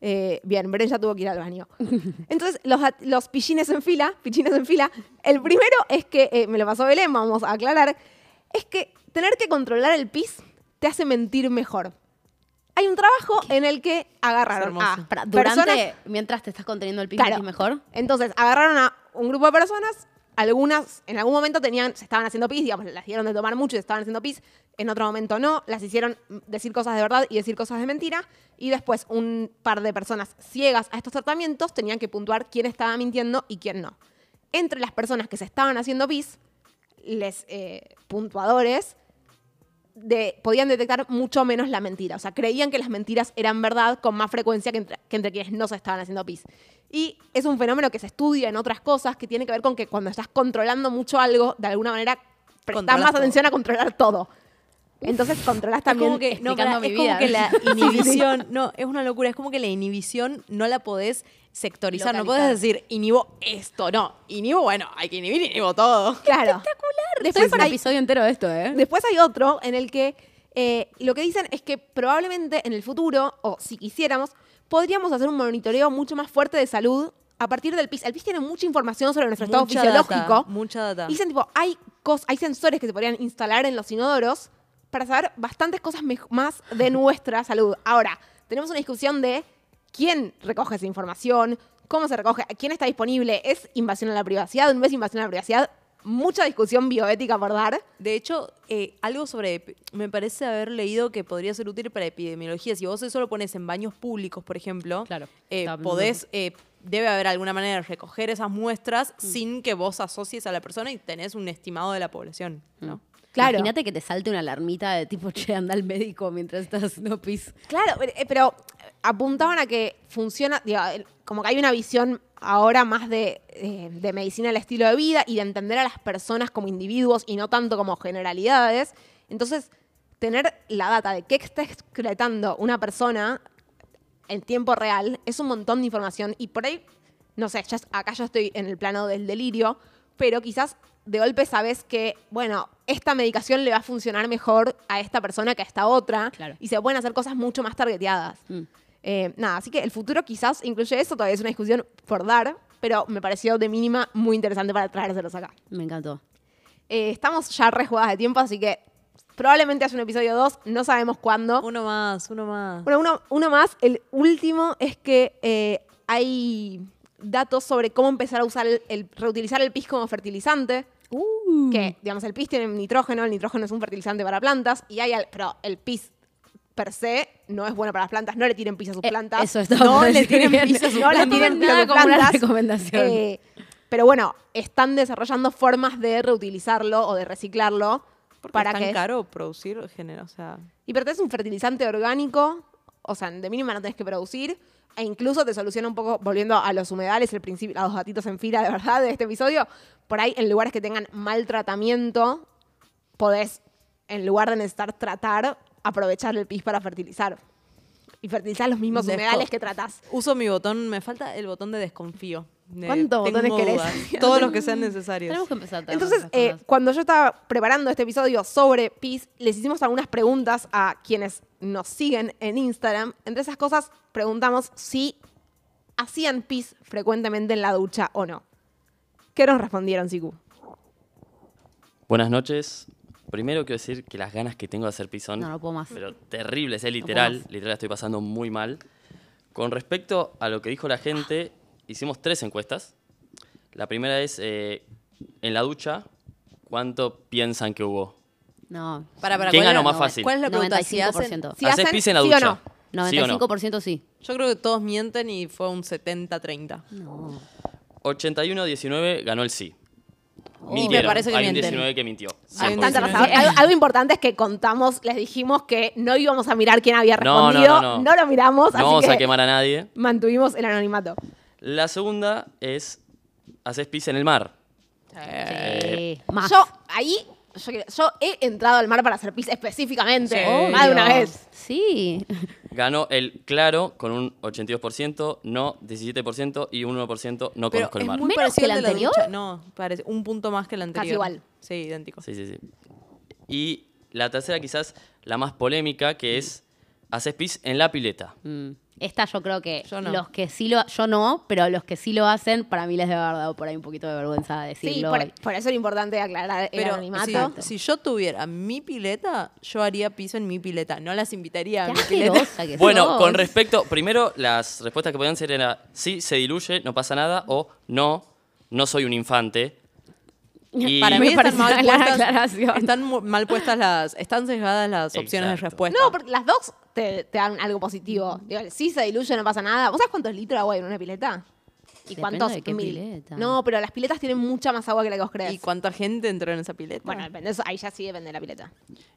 Eh, bien, Bren ya tuvo que ir al baño. Entonces, los, los pichines en fila, pichines en fila, el primero es que, eh, me lo pasó Belén, vamos a aclarar, es que tener que controlar el pis te hace mentir mejor. Hay un trabajo en el que agarraron hermoso. a Para- durante, personas mientras te estás conteniendo el piso, Claro. mejor. entonces, agarraron a un grupo de personas, algunas en algún momento tenían, se estaban haciendo pis, digamos, las dieron de tomar mucho y se estaban haciendo pis, en otro momento no, las hicieron decir cosas de verdad y decir cosas de mentira, y después un par de personas ciegas a estos tratamientos tenían que puntuar quién estaba mintiendo y quién no. Entre las personas que se estaban haciendo pis, les eh, puntuadores de- podían detectar mucho menos la mentira. O sea, creían que las mentiras eran verdad con más frecuencia que entre, que entre quienes no se estaban haciendo pis. Y es un fenómeno que se estudia en otras cosas que tiene que ver con que cuando estás controlando mucho algo, de alguna manera prestas más todo. atención a controlar todo. Entonces controlas también. es como que, no, mi es vida. como que la inhibición, no, es una locura, es como que la inhibición no la podés sectorizar, no podés decir inhibo esto, no, inhibo, bueno, hay que inhibir, inhibo todo. Claro. Estoy Después para hay, episodio entero de esto, ¿eh? después hay otro en el que eh, lo que dicen es que probablemente en el futuro, o si quisiéramos, podríamos hacer un monitoreo mucho más fuerte de salud a partir del PIS. El PIS tiene mucha información sobre nuestro estado Mucha fisiológico. data, mucha data. Dicen, tipo, hay, cos- hay sensores que se podrían instalar en los inodoros para saber bastantes cosas más de nuestra salud. Ahora, tenemos una discusión de quién recoge esa información, cómo se recoge, quién está disponible, ¿es invasión a la privacidad? ¿No es invasión a la privacidad? Mucha discusión bioética por dar. De hecho, eh, algo sobre, me parece haber leído que podría ser útil para epidemiología. Si vos eso lo pones en baños públicos, por ejemplo, Claro, eh, podés, eh, debe haber alguna manera de recoger esas muestras Mm. sin que vos asocies a la persona y tenés un estimado de la población, ¿no? Claro. Imagínate que te salte una alarmita de tipo, che, anda al médico mientras estás haciendo pis. Claro, pero, eh, pero apuntaban a que funciona, digo, como que hay una visión ahora más de, eh, de medicina del estilo de vida y de entender a las personas como individuos y no tanto como generalidades. Entonces, tener la data de qué está excretando una persona en tiempo real es un montón de información y por ahí, no sé, ya, acá yo estoy en el plano del delirio, pero quizás de golpe sabes que, bueno, esta medicación le va a funcionar mejor a esta persona que a esta otra Claro. y se pueden hacer cosas mucho más targeteadas. Mm. Eh, nada, así que el futuro quizás incluye eso, todavía es una discusión por dar, pero me pareció de mínima muy interesante para traérselos acá. Me encantó. Eh, estamos ya re jugadas de tiempo, así que probablemente haya un episodio 2, no sabemos cuándo. Uno más, uno más. Bueno, uno, uno más. El último es que eh, hay datos sobre cómo empezar a usar el, el- reutilizar el pis como fertilizante. Uh. Que, digamos, el pis tiene nitrógeno, el nitrógeno es un fertilizante para plantas, y hay al- pero el pis per se no es bueno para las plantas, no le tiren pis a sus Eh, plantas. eso estaba no le tiren bien. pis a sus No le plantas. tiren nada como una plantas. recomendación. Eh, Pero bueno, están desarrollando formas de reutilizarlo o de reciclarlo Porque para es tan que... caro producir, genera, o sea... Y pero es un fertilizante orgánico, o sea, de mínima no tenés que producir, e incluso te soluciona un poco, volviendo a los humedales, el principio, a los gatitos en fila de verdad de este episodio, por ahí en lugares que tengan mal tratamiento, podés, en lugar de necesitar tratar, aprovechar el pis para fertilizar. Y fertilizar los mismos Desco- humedales que tratás. Uso mi botón, me falta el botón de desconfío. De- ¿Cuántos botones querés? Todos los que sean necesarios. Tenemos que empezar. a Entonces, eh, cuando yo estaba preparando este episodio sobre PIS, les hicimos algunas preguntas a quienes nos siguen en Instagram. Entre esas cosas, preguntamos si hacían PIS frecuentemente en la ducha o no. ¿Qué nos respondieron, Siku? Buenas noches. Primero quiero decir que las ganas que tengo de hacer pis son No, no puedo más. pero terribles, es puedo literal, literal estoy pasando muy mal. Con respecto a lo que dijo la gente, hicimos tres encuestas. La primera es, eh, en la ducha, ¿cuánto piensan que hubo? No. Para, para, ¿Quién ¿cuál ganó más fácil? ¿Cuál es la pregunta? Si hacen- 95%. Si ¿Haces hacen pis en la sí o ducha? no. ¿Sí o no? 95% sí. Yo creo que todos mienten y fue un 70-30. No. 81-19 ganó el sí. me Mintieron. parece que Hay un mienten. 19 que mintió. Hay un 100%. Tanta 19. razón. Algo, algo importante es que contamos, les dijimos que no íbamos a mirar quién había No, no, respondido. no, no. lo miramos, No así vamos que a quemar a nadie. mantuvimos el anonimato. La segunda es, ¿haces pis en el mar? Sí. Más. Yo, ahí, yo, he entrado al mar para hacer pis específicamente. Sí. Más de una vez. Sí. Ganó el claro con un 82%, no 17% y un 1% no Pero conozco el es mar. muy ¿Menos parecido que al el anterior? ducha. No, parece un punto más que el anterior. igual. Sí, idéntico. Sí, sí, sí. Y la tercera quizás la más polémica que es, ¿haces pis en la pileta? Mm. Esta yo creo que Yo no. los que sí lo yo no, pero los que sí lo hacen, para mí les debe haber dado por ahí un poquito de vergüenza Sí, decirlo. por, por eso era importante aclarar el Pero anonimato. si, si yo tuviera mi pileta, yo haría piso en mi pileta. No las invitaría a Qué mi pileta. que Bueno, sos. con respecto, primero las respuestas que podían ser era sí, se diluye, no pasa nada, o no, no soy un infante. Y Para mí están mal, puestas, aclaración. están mal puestas las, están sesgadas las opciones de Exacto. respuesta. No, porque las dos te, te dan algo positivo. Digo, si se diluye no pasa nada. ¿Vos sabés cuántos litros de agua hay en una pileta? ¿Y Depende cuántos de qué mil? pileta. No, pero las piletas tienen mucha más agua que la que vos crees. ¿Y cuánta gente entró en esa pileta? bueno, depende, eso- ahí ya sí depende de la pileta.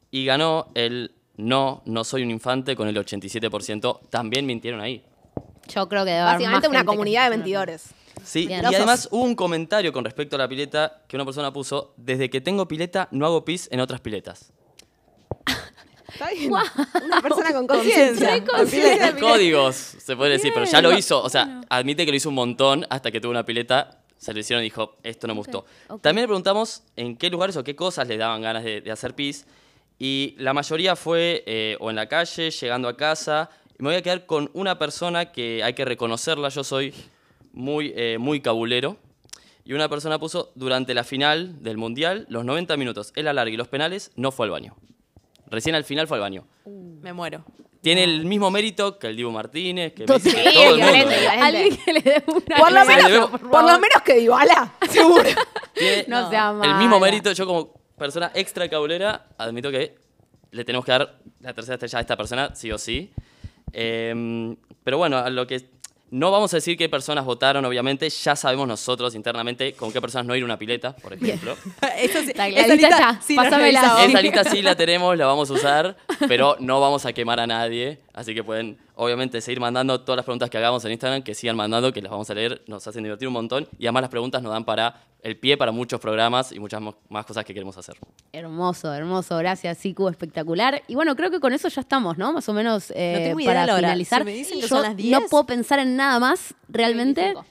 Y ganó el no, no soy un infante con el 87%. También mintieron ahí. Yo creo que debe haber Básicamente más una gente que comunidad de mentidores. Sí, Bien. y además hubo un comentario con respecto a la pileta que una persona puso, desde que tengo pileta no hago pis en otras piletas. ¿Está bien? Una persona con Conciencia. Códigos, se puede decir, pero ya lo hizo. O sea, admite que lo hizo un montón hasta que tuvo una pileta, se lo hicieron y dijo, esto no me gustó. También le preguntamos en qué lugares o qué cosas le daban ganas de, de hacer pis. Y la mayoría fue eh, o en la calle, llegando a casa. Me voy a quedar con una persona que hay que reconocerla. Yo soy muy, eh, muy cabulero. Y una persona puso, durante la final del Mundial, los 90 minutos, el alargue y los penales, no fue al baño. Recién al final fue al baño. Me muero. Tiene el mismo mérito que el Dibu Martínez, que Messi, que Sí, todo el mundo. ¿eh? Alguien que le dé una Por lo, menos, por, lo menos que Dybala, seguro. Tiene No sea el mismo mala. mérito. Yo como persona extra cabulera, admito que le tenemos que dar la tercera estrella a esta persona, sí o sí. Eh, pero bueno, a lo que... No vamos a decir qué personas votaron, obviamente. Ya sabemos nosotros internamente con qué personas no ir a una pileta, por ejemplo. Esa, sí- La esa lista lista está, sí la pásamela. Esa lista sí la tenemos, la vamos a usar, pero no vamos a quemar a nadie. Así que pueden, obviamente, seguir mandando todas las preguntas que hagamos en Instagram, que sigan mandando, que las vamos a leer, nos hacen divertir un montón. Y además las preguntas nos dan para el pie para muchos programas y muchas más cosas que queremos hacer. Hermoso, hermoso, gracias, Siku, espectacular. Y bueno, creo que con eso ya estamos, ¿no? Más o menos eh, No tengo idea para la hora. finalizar. Si me dicen que Yo son las no 10. puedo pensar en nada más, realmente. 25.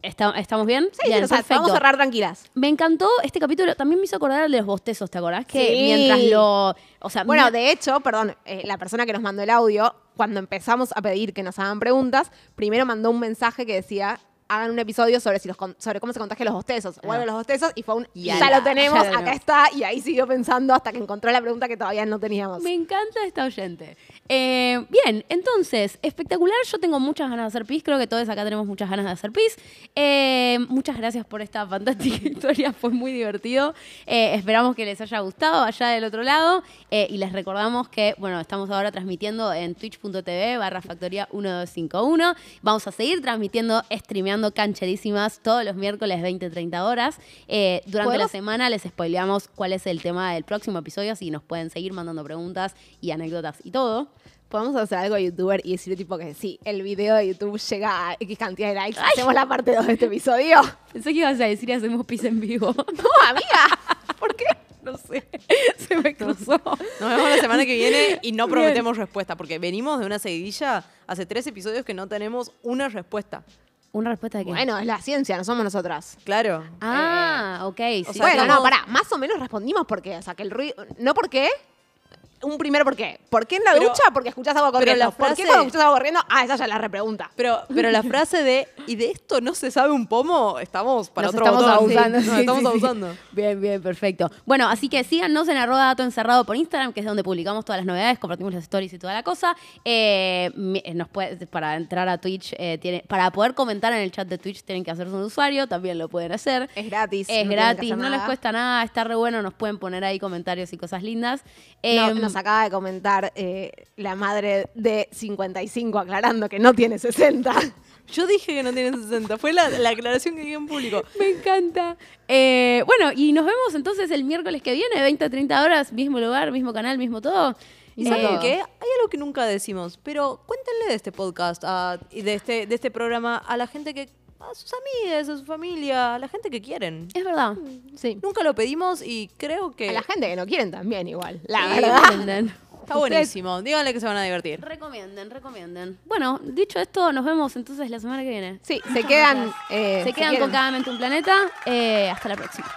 Está- ¿Estamos bien? Sí, bien, o sea, perfecto. vamos a cerrar tranquilas. Me encantó este capítulo, también me hizo acordar al de los bostezos, ¿te acordás? Que Sí. mientras lo... O sea, Bueno, mi- de hecho, perdón, eh, la persona que nos mandó el audio, cuando empezamos a pedir que nos hagan preguntas, primero mandó un mensaje que decía hagan un episodio sobre si los sobre cómo se contagian los bostezos o algo de los bostezos y fue un Ya ya, lo tenemos, ya lo acá está y ahí siguió pensando hasta que encontró la pregunta que todavía no teníamos. Me encanta esta oyente. Eh, bien, entonces, espectacular. Yo tengo muchas ganas de hacer pis. Creo que todos acá tenemos muchas ganas de hacer pis. Eh, muchas gracias por esta fantástica historia. Fue muy divertido. Eh, esperamos que les haya gustado allá del otro lado. Y les recordamos que, bueno, estamos ahora transmitiendo en twitch.tv barra factoría 1251. Vamos a seguir transmitiendo, streameando estrenando cancherísimas todos los miércoles 20-30 horas. Eh, durante la ¿Podemos? semana les spoileamos cuál es el tema del próximo episodio, así nos pueden seguir mandando preguntas y anécdotas y todo. Podemos hacer algo de youtuber y decir tipo que sí, el video de YouTube llega a X cantidad de likes. Hacemos la parte 2 de este episodio. Pensé que ibas a decir hacemos pis en vivo. No, amiga. ¿Por qué? no sé, se me cruzó. Nos vemos la semana que viene y no prometemos respuesta, porque venimos de una seguidilla hace tres episodios que no tenemos una respuesta. ¿Una respuesta de qué? Bueno, es la ciencia, no somos nosotras. Claro. Ah, ok. o sí. sea, bueno, como- no, pará, más o menos respondimos por qué. O sea, que el ruido. No por qué. Un primer por qué. ¿Por qué en la Pero- ducha? Porque escuchás agua corriendo. la ¿Por qué frase- cuando escuchás agua corriendo? Ah, esa ya la repregunta. Pero, pero la frase de ¿y de esto no se sabe un pomo? Estamos para Nos otro estamos botón. abusando. Sí, nos sí, estamos sí, abusando. Bien, bien, perfecto. Bueno, así que síganos en arroba dato encerrado por Instagram, que es donde publicamos todas las novedades, compartimos las stories y toda la cosa. Eh, eh, nos puede- para entrar a Twitch, eh, tiene, para poder comentar en el chat de Twitch tienen que hacerse un usuario, también lo pueden hacer. Es gratis. Es no gratis, no les cuesta nada, está re bueno, nos pueden poner ahí comentarios y cosas lindas. No, Em, nos acaba de comentar eh, la madre de 55 aclarando que no tiene 60. Yo dije que no tienen 60. Fue la, la aclaración que di en público. Me encanta. Eh, bueno, y nos vemos entonces el miércoles que viene, 20 a 30 horas, mismo lugar, mismo canal, mismo todo. ¿Y saben Eh, qué? Hay algo que nunca decimos, pero cuéntenle de este podcast a- y de este, de este programa a la gente que. A sus amigas, a su familia, a la gente que quieren. Es verdad. Sí. Nunca lo pedimos y creo que A la gente que no quieren también igual. La Sí, verdad. recomienden. está buenísimo. Díganle que se van a divertir. Recomienden, recomienden. Bueno, dicho esto, nos vemos entonces la semana que viene. Sí, se quedan. eh, Se quedan quieren. con cada mente un planeta. Eh, hasta la próxima.